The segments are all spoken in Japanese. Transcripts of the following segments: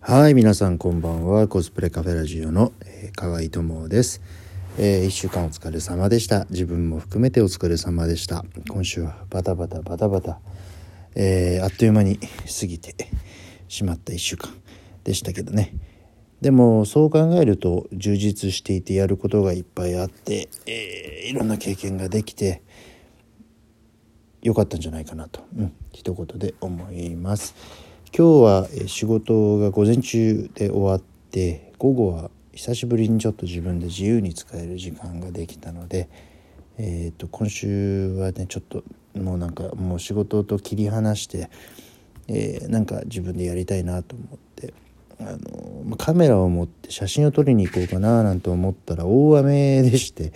はい皆さんこんばんは。コスプレカフェラジオの、えー、河合智です、えー、1週間お疲れ様でした。自分も含めてお疲れ様でした。今週はバタバタバタバタ、えー、あっという間に過ぎてしまった1週間でしたけどね。でもそう考えると充実していてやることがいっぱいあって、えー、いろんな経験ができてよかったんじゃないかなと、うん、一言で思います。今日は仕事が午前中で終わって午後は久しぶりにちょっと自分で自由に使える時間ができたので、えー、と今週はねちょっともうなんかもう仕事と切り離して、えー、なんか自分でやりたいなと思ってあのカメラを持って写真を撮りに行こうかななんて思ったら大雨でして。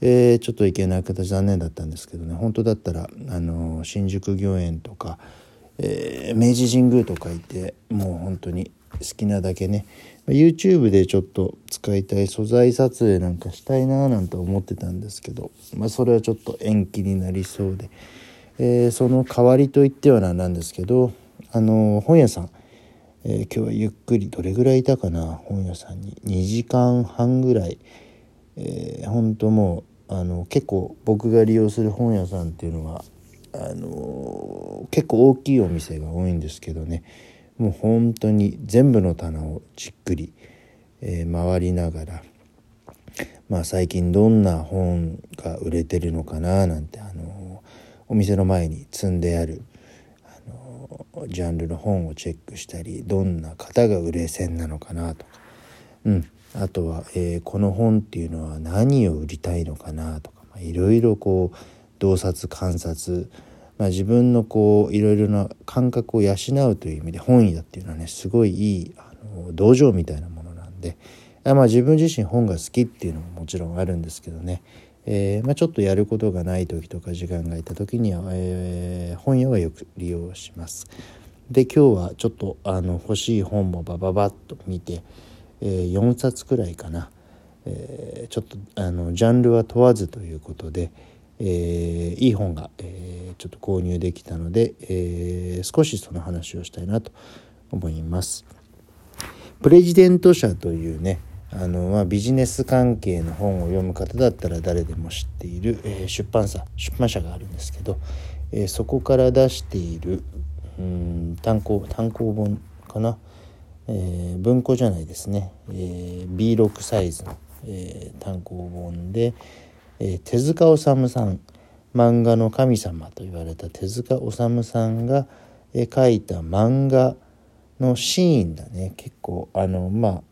えー、ちょっと行けなくて残念だったんですけどね。本当だったらあの新宿御苑とかえー、明治神宮とかいてもう本当に好きなだけね。YouTube でちょっと使いたい素材撮影なんかしたいななんて思ってたんですけど、まあ、それはちょっと延期になりそうで、えー、その代わりといってはなんですけどあの本屋さん、えー、今日はゆっくりどれぐらいいたかな？本屋さんに。2時間半ぐらい、えー、本当もうあの結構僕が利用する本屋さんっていうのはあの結構大きいお店が多いんですけどね。もう本当に全部の棚をじっくり、えー、回りながらまあ最近どんな本が売れてるのかななんてあのお店の前に積んであるあのジャンルの本をチェックしたりどんな方が売れ線なのかなとか、うん、あとは、えー、この本っていうのは何を売りたいのかなとかいろいろこう洞察観察、まあ、自分のこういろいろな感覚を養うという意味で本屋っていうのはねすごいいいあの道場みたいなものなんでまあ自分自身本が好きっていうのももちろんあるんですけどね、えー、まあ、ちょっとやることがない時とか時間がいた時には、えー、本屋はよく利用します。で今日はちょっとあの欲しい本もバババッと見て、えー、4冊くらいかな、えー、ちょっとあのジャンルは問わずということで、え、いい本が、え、ちょっと購入できたので、え、少しその話をしたいなと思います。プレジデント社というねあの、まあ、ビジネス関係の本を読む方だったら誰でも知っている、えー、出版社出版社があるんですけど、えー、そこから出しているうん単行単行本かな、えー、文庫じゃないですね、えー、B6 サイズの、えー、単行本で、えー、手塚治虫さん漫画の神様と言われた手塚治虫さんが、えー、描いた漫画のシーンだね。結構あのまあ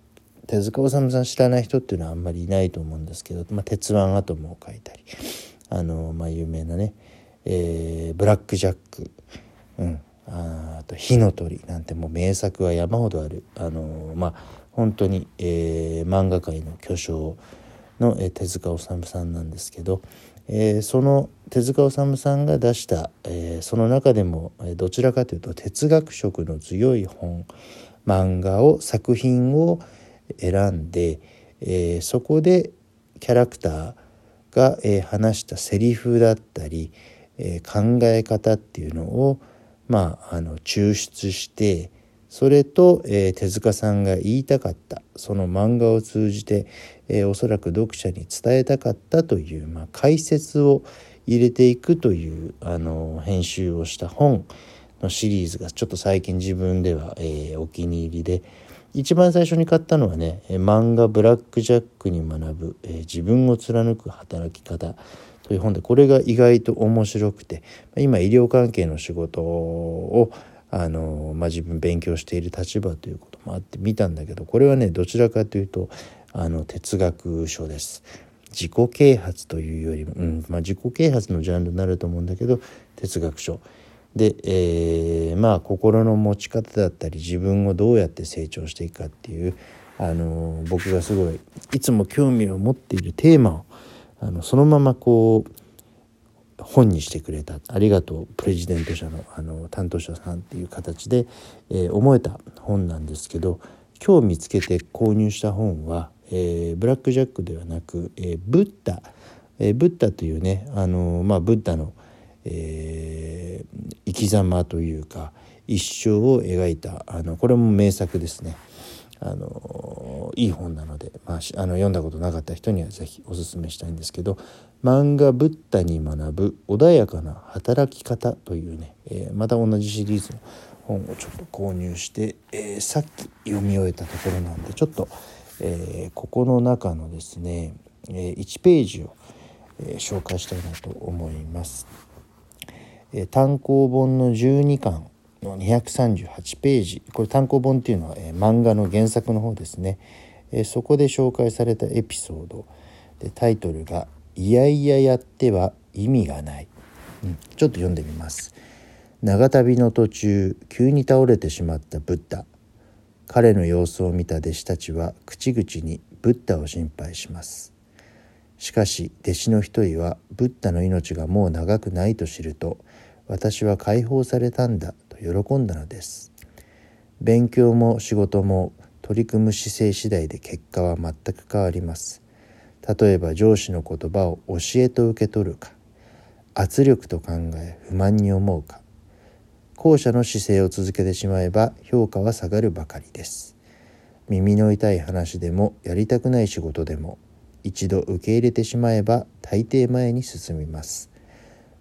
手塚治虫さん知らない人っていうのはあんまりいないと思うんですけど「まあ、鉄腕アトム」を描いたりあの、まあ、有名なね、えー、ブラック・ジャック、うん、あと「火の鳥」なんてもう名作は山ほどある。あのまあ本当に、えー、漫画界の巨匠の、え手塚治虫さんなんですけど、えー、その手塚治虫さんが出した、えー、その中でも、えどちらかというと哲学色の強い本漫画を作品を選んで、えー、そこでキャラクターが、え話したセリフだったり、え考え方っていうのをまああの抽出してそれと、えー、手塚さんが言いたかったその漫画を通じて、えー、おそらく読者に伝えたかったという、まあ、解説を入れていくというあの編集をした本のシリーズがちょっと最近自分では、えー、お気に入りで一番最初に買ったのはね漫画「ブラック・ジャックに学ぶ、えー、自分を貫く働き方」という本でこれが意外と面白くて今医療関係の仕事をあの、まあ、自分勉強している立場ということもあって見たんだけどこれはねどちらかというとあの哲学書です。自己啓発というよりも、うんまあ、自己啓発のジャンルになると思うんだけど哲学書で、えー、まあ心の持ち方だったり自分をどうやって成長していくかっていうあの僕がすごいいつも興味を持っているテーマをあのそのままこう本にしてくれたありがとうプレジデント社のあの担当者さんっていう形で、えー、思えた本なんですけど今日見つけて購入した本は、えー、ブラック・ジャックではなく、えー、ブッダ、えー、ブッダというねあの、まあ、ブッダの、えー、生き様というか一生を描いたあのこれも名作ですね。あのいい本なので、まあ、あの読んだことなかった人には是非おすすめしたいんですけど「漫画ブッダに学ぶ穏やかな働き方」というね、えー、また同じシリーズの本をちょっと購入して、えー、さっき読み終えたところなんでちょっと、えー、ここの中のですね、え1ページを、え紹介したいなと思います。え単行本の12巻の238ページ。これ単行本っていうのは、えー、漫画の原作の方ですね、えー、そこで紹介されたエピソード。でタイトルが「いやいややっては意味がない」うん、ちょっと読んでみます。長旅の途中急に倒れてしまったブッダ。彼の様子を見た弟子たちは口々にブッダを心配します。しかし弟子の一人はブッダの命がもう長くないと知ると私は解放されたんだ喜んだのです。勉強も仕事も取り組む姿勢次第で結果は全く変わります。例えば上司の言葉を教えと受け取るか。圧力と考え不満に思うか。後者の姿勢を続けてしまえば評価は下がるばかりです。耳の痛い話でもやりたくない仕事でも一度受け入れてしまえば大抵前に進みます。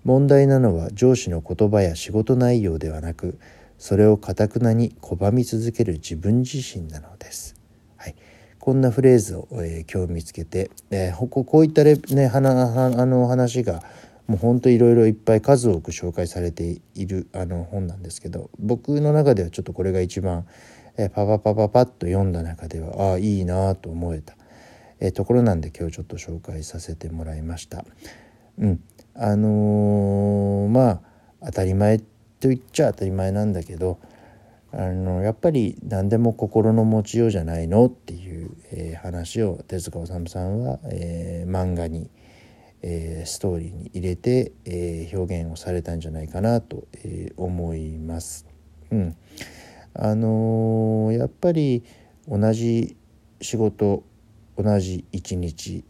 問題なのは上司の言葉や仕事内容ではなくそれをかたくなに拒み続ける自分自身なのです。はい、こんなフレーズを、えー、今日見つけて、えー、ここういったレ、ね、はなあの話がもうほんといろいろいっぱい数多く紹介されているあの本なんですけど僕の中ではちょっとこれが一番、えー、パパパパパッと読んだ中ではああいいなと思えた、えー、ところなんで今日ちょっと紹介させてもらいました。うんあのー、まあ当たり前と言っちゃ当たり前なんだけどあのやっぱり何でも心の持ちようじゃないのっていう、えー、話を手塚治虫さんは、えー、漫画に、えー、ストーリーに入れて、え表現をされたんじゃないかなと、え思います。うん、あのやっぱり同じ仕事同じ一日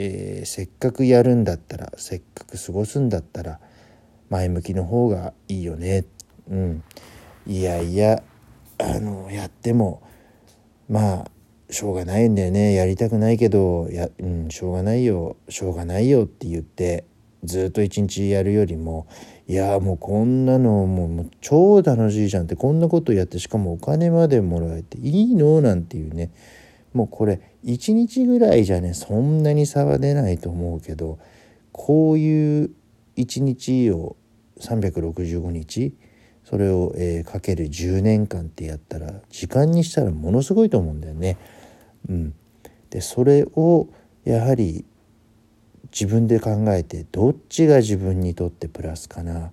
えー、せっかくやるんだったらせっかく過ごすんだったら前向きの方がいいよね。うん、いやいやあのやってもまあしょうがないんだよね。やりたくないけどや、うん、しょうがないよ。しょうがないよって言ってずっと一日やるよりもいやもうこんなのもうもう超楽しいじゃんってこんなことやってしかもお金までもらえていいの？なんていうね。もうこれ1日ぐらいじゃねそんなに差は出ないと思うけどこういう1日を365日それを、えー、かける10年間ってやったら時間にしたらものすごいと思うんだよね。うん、でそれをやはり自分で考えてどっちが自分にとってプラスかな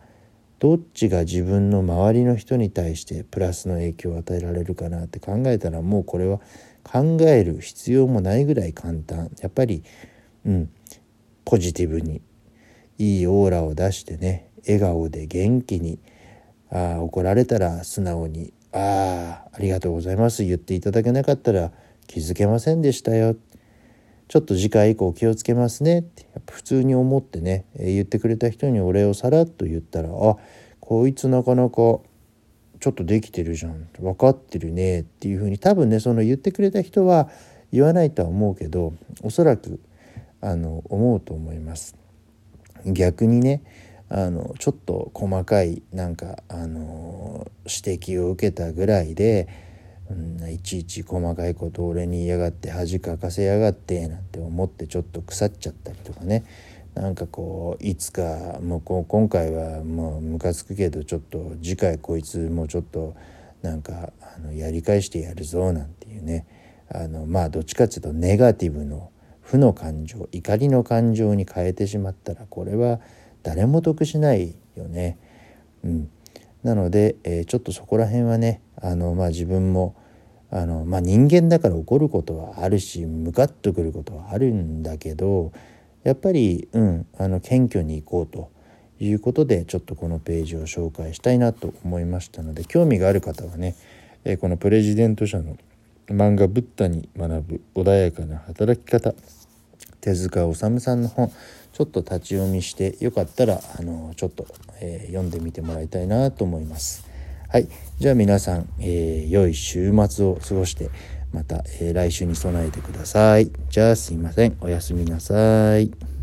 どっちが自分の周りの人に対してプラスの影響を与えられるかなって考えたらもうこれは考える必要もないぐらい簡単。やっぱりうんポジティブにいいオーラを出してね笑顔で元気にあ怒られたら素直に「ああありがとうございます」言っていただけなかったら気づけませんでしたよ。ちょっと次回以降気をつけますね。って普通に思ってね、言ってくれた人にお礼をさらっと言ったらあこいつなかなかちょっとできてるじゃん分かってるねっていうふうに多分ねその言ってくれた人は言わないとは思うけどおそらくあの思うと思います。逆にねあのちょっと細かいなんかあの指摘を受けたぐらいで、うん、いちいち細かいことを俺に言いやがって恥かかせやがってなんて思ってちょっと腐っちゃったりとかねなんかこういつかもう今回はもうムカつくけどちょっと次回こいつもうちょっとなんかあのやり返してやるぞなんていうねあのまあどっちかっていうとネガティブの負の感情怒りの感情に変えてしまったらこれは誰も得しないよね。うん、なので、えー、ちょっとそこら辺はねあの、まあ、自分もあの、まあ、人間だから怒ることはあるしムカッとくることはあるんだけどやっぱり、うん、あの謙虚に行こうということでちょっとこのページを紹介したいなと思いましたので興味がある方はね、えこのプレジデント社の漫画「ブッダに学ぶ穏やかな働き方」手塚治虫さんの本ちょっと立ち読みしてよかったらあのちょっと、えー、読んでみてもらいたいなと思います。はい、じゃあ皆さん、えー、良い週末を過ごしてまた、えー、来週に備えてください。じゃあすいません。おやすみなさい。